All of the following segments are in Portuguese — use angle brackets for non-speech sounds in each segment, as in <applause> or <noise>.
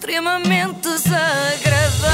extremamente desagradável.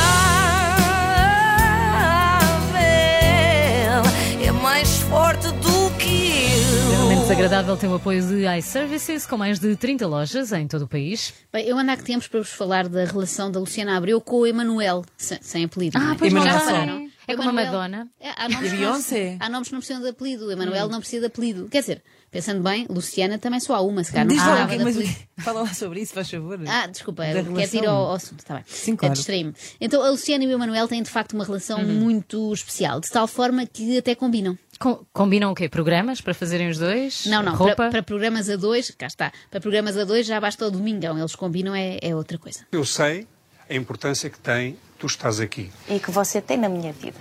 É mais forte do que eu. Extremamente desagradável tem o apoio de iServices, com mais de 30 lojas em todo o país. Bem, eu ando há que tempos para vos falar da relação da Luciana Abreu com o Emanuel, sem, sem apelido. não é? pois Já não. repararam? É como a Madonna. É, há nomes E que não- Beyoncé? Há nomes que não precisam de apelido. O Emanuel não precisa de apelido. Quer dizer, pensando bem, Luciana também só há uma, se calhar não Diz lá, mas apelido. fala lá sobre isso, faz favor. Ah, desculpa, quer ir ao, ao assunto, está bem. Sim, É, claro. Distraí-me. Então a Luciana e o Emanuel têm de facto uma relação Uhum. muito especial, de tal forma que até combinam. Com- combinam o quê? Programas para fazerem os dois? Não, não, Roupa? para, para programas a dois, cá está, para programas a dois já basta o domingão, eles combinam, é, é outra coisa. Eu sei a importância que tem tu estás aqui. e que você tem na minha vida.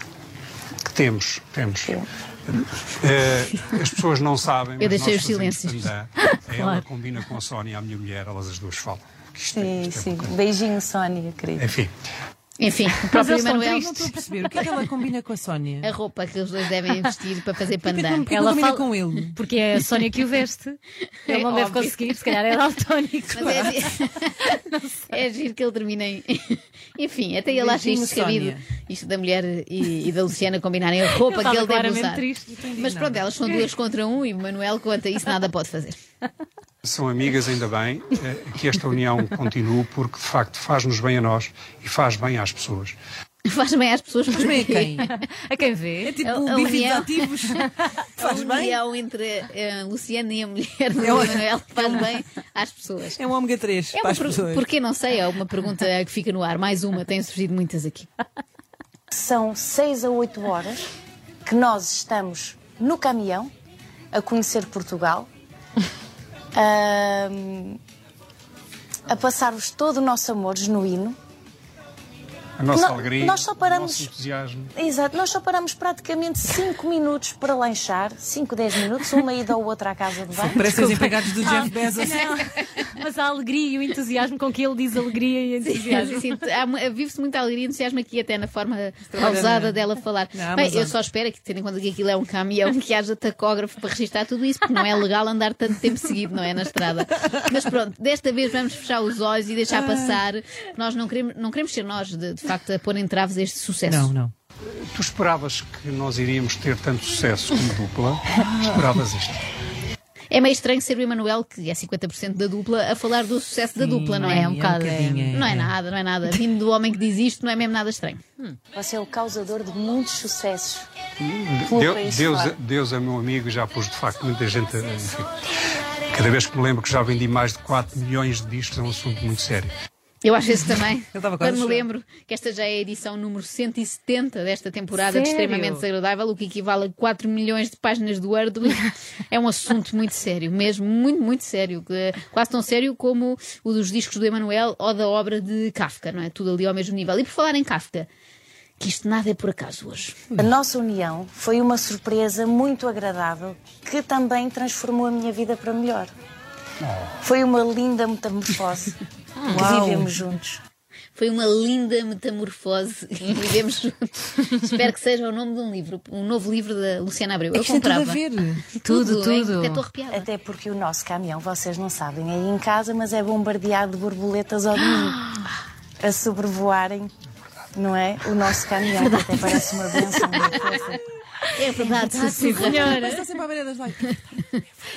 Que temos, temos. Eh, as pessoas não sabem, <laughs> Eu mas deixei os silêncios. <laughs> Ela combina com a Sónia, a minha mulher, elas as duas falam. Isto é- Sim, isto é sim. Beijinho, Sónia, querida. Enfim, Enfim, o próprio Emanuel, Não estou a perceber. O que é que ela combina com a Sónia? a roupa que os dois devem vestir para fazer <laughs> pandan. não- Ela não combina fala- com ele? Porque é a Sónia que o veste. Ele não É deve óbvio. conseguir, se calhar é daltónico. Mas é, <laughs> é giro que ele termine em. <laughs> Enfim, até ele acha isto descabido. Isto da mulher e, e da Luciana combinarem a roupa que ele deve usar. triste. Mas pronto, elas são duas contra um e o Manuel, quanto a isso, nada pode fazer. São amigas, ainda bem, eh, que esta união continue, porque de facto faz-nos bem a nós e faz bem às pessoas. Faz bem às pessoas. Mas bem a quem? <laughs> A quem vê? É tipo A- a união. ativos. <laughs> A <laughs> Faz bem? união entre a Luciana e a mulher do É um- Manuel faz bem às pessoas. É um ômega 3 É para as pessoas. Porquê não sei, é uma pergunta que fica no ar. Mais uma, têm surgido muitas aqui. São seis a oito horas que nós estamos no caminhão a conhecer Portugal, ahm, a passar-vos todo o nosso amor genuíno. A nossa Nó- alegria, nós só paramos- o nosso entusiasmo. Exato, nós só paramos praticamente cinco minutos para lanchar, cinco, dez minutos, uma ida ou outra à casa de banho. Parecem os empregados do Jeff Bezos. Mas a alegria e o entusiasmo com que ele diz alegria e entusiasmo. Sim, Vive-se muita alegria e entusiasmo aqui, até na forma pausada dela falar. Na Bem, eu só espero que, tendo em conta que aquilo é um caminhão, que haja tacógrafo para registrar tudo isso, porque não é legal andar tanto tempo seguido, não é? Na estrada. Mas pronto, desta vez vamos fechar os olhos e deixar passar. Nós não queremos, não queremos ser nós, de, de facto, a pôr em traves este sucesso. Não, não. Tu esperavas que nós iríamos ter tanto sucesso como dupla? Esperavas isto? É meio estranho ser o Emanuel, que é 50% da dupla, a falar do sucesso da dupla, não é? é um bocado, bocadinho, Não é nada, não é nada. Vindo do homem que diz isto, não é mesmo nada estranho. Você é o causador de muitos sucessos. País Deus, fora. Deus é meu amigo e já pus de facto muita gente. Enfim, cada vez que me lembro que já vendi mais de 4 milhões de discos, é um assunto muito sério. Eu acho isso também. <laughs> Quando me lembro que esta já é a edição número 170 desta temporada de Sério? extremamente desagradável, o que equivale a 4 milhões de páginas do Word, <laughs> é um assunto muito sério, mesmo muito, muito sério. que- Quase tão sério como o dos discos do Emanuel ou da obra de Kafka, não é? Tudo ali ao mesmo nível. E por falar em Kafka, que isto nada é por acaso hoje. A nossa união foi uma surpresa muito agradável que também transformou a minha vida para melhor. Foi uma linda metamorfose <laughs> que vivemos juntos. Foi uma linda metamorfose <laughs> e vivemos juntos. Espero que seja o nome de um livro, um novo livro da Luciana Abreu. Eu Isto tem tudo a comprava. ver. Tudo, hein? tudo. Até estou arrepiada. Até porque o nosso caminhão, vocês não sabem, é aí em casa, mas é bombardeado de borboletas ao domingo. <gasps> A sobrevoarem, não é? O nosso caminhão, que até parece uma benção. É verdade, Sim, sussurra. senhora. Está sempre à beira das. <laughs>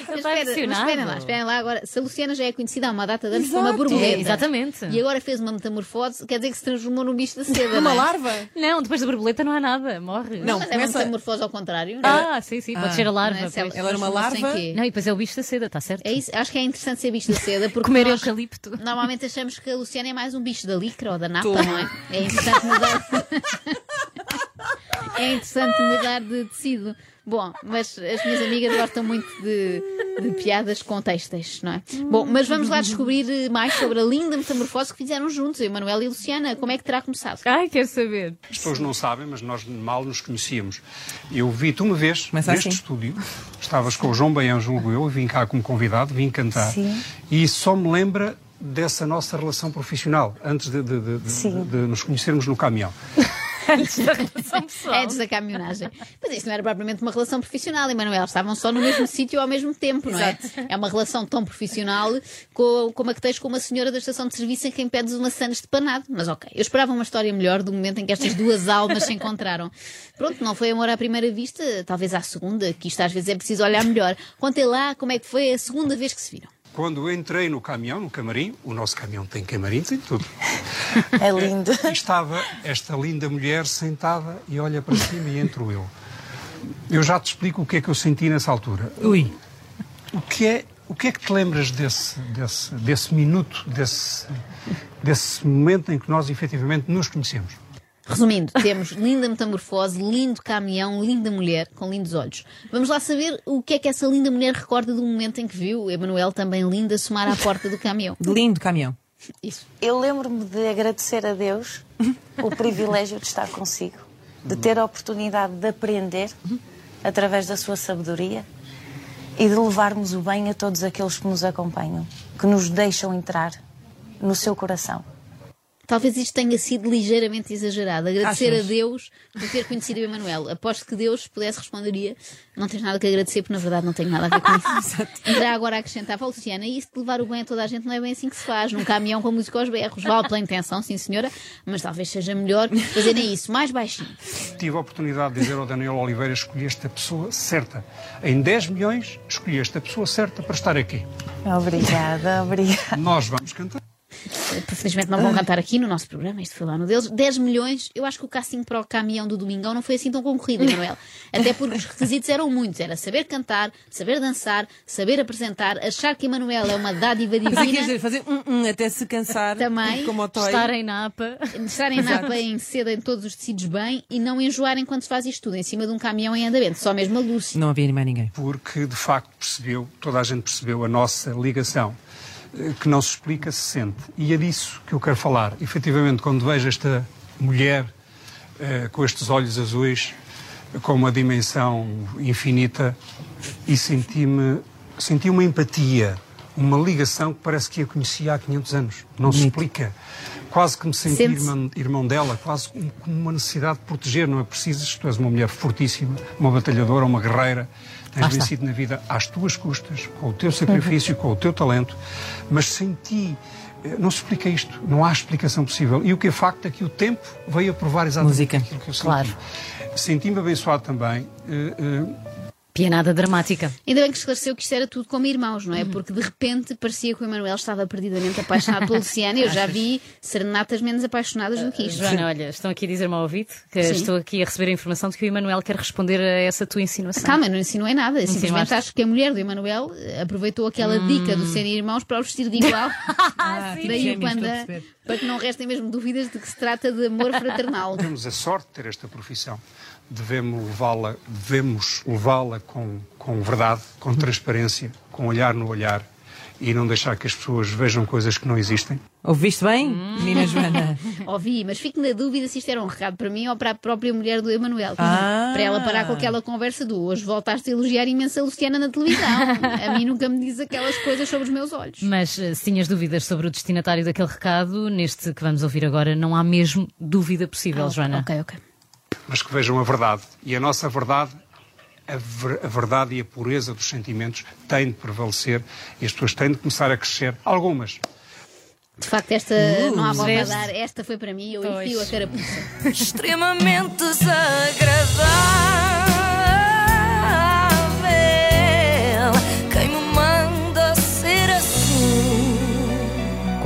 Mas Está espera, mas esperem lá, esperem lá agora. Se a Luciana já é conhecida há uma data de anos como uma borboleta. É, exatamente. E agora fez uma metamorfose, quer dizer que se transformou num bicho da seda. Uma não é? larva? Não, depois da borboleta não há nada, morre. Não. Mas é uma começa- metamorfose ao contrário. não é? Ah, sim, sim, pode Ah. ser a Não larva. é? Ela era uma larva? quê? Não, e depois é o bicho da seda, está certo? É isso, acho que é interessante ser bicho da seda porque Comer nós eucalipto. normalmente achamos que a Luciana é mais um bicho da licra ou da napa, Toma. não é? É interessante mudar. <laughs> é interessante mudar de tecido. Bom, mas as minhas amigas gostam muito de, de piadas com têxteis, não é? Bom, mas vamos lá descobrir mais sobre a linda metamorfose que fizeram juntos, eu, Manuel e Luciana. Como é que terá começado? Ai, quero saber. As pessoas não sabem, mas nós mal nos conhecíamos. Eu vi-te uma vez Começa neste assim. estúdio, estavas com o João Baião, julgo eu, vim cá como convidado, vim cantar. Sim. E só me lembra dessa nossa relação profissional, antes de, de- de- de nos conhecermos no caminhão. <laughs> Antes da relação pessoal. Antes da caminhonagem. Mas isso não era propriamente uma relação profissional, Emanuel. Estavam só no mesmo <laughs> sítio ao mesmo tempo, não é? É uma relação tão profissional co- como a que tens com uma senhora da estação de serviço em quem pedes uma sandes de panado. Mas ok, eu esperava uma história melhor do momento em que estas duas <laughs> almas se encontraram. Pronto, não foi amor à primeira vista, talvez à segunda, que isto às vezes é preciso olhar melhor. Contem lá como é que foi a segunda vez que se viram. Quando eu entrei no caminhão, no camarim, o nosso caminhão tem camarim, tem tudo. <laughs> É lindo. E estava esta linda mulher sentada e olha para cima e entro eu. Eu já te explico o que é que eu senti nessa altura. Ui. O que é, o que, é que te lembras desse, desse, desse minuto, desse, desse momento em que nós efetivamente nos conhecemos? Resumindo, temos linda metamorfose, lindo caminhão, linda mulher com lindos olhos. Vamos lá saber o que é que essa linda mulher recorda do momento em que viu Emanuel também linda somar à porta do caminhão. <laughs> Lindo caminhão. Isso. Eu lembro-me de agradecer a Deus o privilégio de estar consigo, de ter a oportunidade de aprender através da sua sabedoria e de levarmos o bem a todos aqueles que nos acompanham, que nos deixam entrar no seu coração. Talvez isto tenha sido ligeiramente exagerado. Agradecer Achas? a Deus por ter conhecido o Emanuel. Aposto que Deus pudesse responderia: Não tens nada que agradecer, porque na verdade não tenho nada a ver com isso. <laughs> Já agora acrescentava, "Oh, Luciana, isso de levar o bem a toda a gente não é bem assim que se faz. Num caminhão com música aos berros. Vale pela intenção, sim senhora, mas talvez seja melhor fazerem isso mais baixinho. Tive a oportunidade de dizer ao Daniel Oliveira: escolheste a pessoa certa. Em 10 milhões, escolheste a pessoa certa para estar aqui. Obrigada, obrigada. Nós vamos cantar. Felizmente não vão cantar aqui no nosso programa, isto foi lá no deles. 10 milhões, eu acho que o casting para o caminhão do Domingão não foi assim tão concorrido, Emanuel. <laughs> Até porque os requisitos eram muitos: era saber cantar, saber dançar, saber apresentar, achar que Emanuel é uma dádiva Mas é que quer divina, dizer, fazer um, um até se cansar. Também. Como o toy. Estarem na APA. estarem na APA em seda em todos os tecidos bem e não enjoarem quando se faz isto tudo em cima de um caminhão em andamento. Só mesmo a Lúcia. Não havia mais ninguém. porque de facto percebeu, toda a gente percebeu a nossa ligação, que não se explica, se sente. E é disso que eu quero falar. Efetivamente, quando vejo esta mulher eh, com estes olhos azuis, com uma dimensão infinita, e senti-me, senti uma empatia, uma ligação que parece que a conhecia há 500 anos. Não se explica. Quase que me senti irmão, irmão dela, quase com com uma necessidade de proteger. Não é preciso, tu és uma mulher fortíssima, uma batalhadora, uma guerreira. Tens Ah, vencido na vida às tuas custas, com o teu sacrifício, com o teu talento, mas senti. eh, Não se explica isto, não há explicação possível. E o que é facto é que o tempo veio a provar exatamente Música. aquilo que eu senti. Claro. Senti-me abençoado também. Eh, eh, Pianada dramática. Ainda bem que esclareceu que isto era tudo como irmãos, não é? Porque de repente parecia que o Emanuel estava perdidamente apaixonado pela Luciana. Eu já vi serenatas menos apaixonadas do que isto. Joana, olha, estão aqui a dizer-me ao ouvido que Sim. estou aqui a receber a informação de que o Emanuel quer responder a essa tua insinuação. Calma, não insinuei nada. Eu simplesmente Insinuaste. acho que a mulher do Emanuel eh, aproveitou aquela dica do serem irmãos para os vestir de igual. <laughs> Ah, tipo Daí o gêmeos, estou a panda, perceber. para que não restem mesmo dúvidas de que se trata de amor fraternal. temos a sorte de ter esta profissão. Devemos levá-la, devemos levá-la com, com verdade, com transparência, com olhar no olhar e não deixar que as pessoas vejam coisas que não existem. Ouviste bem, menina Joana? <laughs> Ouvi, mas fico na dúvida se isto era um recado para mim ou para a própria mulher do Emanuel. Ah. Para ela parar com aquela conversa do hoje voltaste a elogiar imenso a Luciana na televisão. <laughs> A mim nunca me diz aquelas coisas sobre os meus olhos. Mas eh, se tinhas dúvidas sobre o destinatário daquele recado, neste que vamos ouvir agora, não há mesmo dúvida possível, Joana. Ok, ok. Mas que vejam a verdade. E a nossa verdade, a, ver- a verdade e a pureza dos sentimentos têm de prevalecer e as pessoas têm de começar a crescer. Algumas. De facto, esta Uh, não há volta a dar. Esta foi para mim, eu Pois. enfio a carapuça. extremamente desagradável.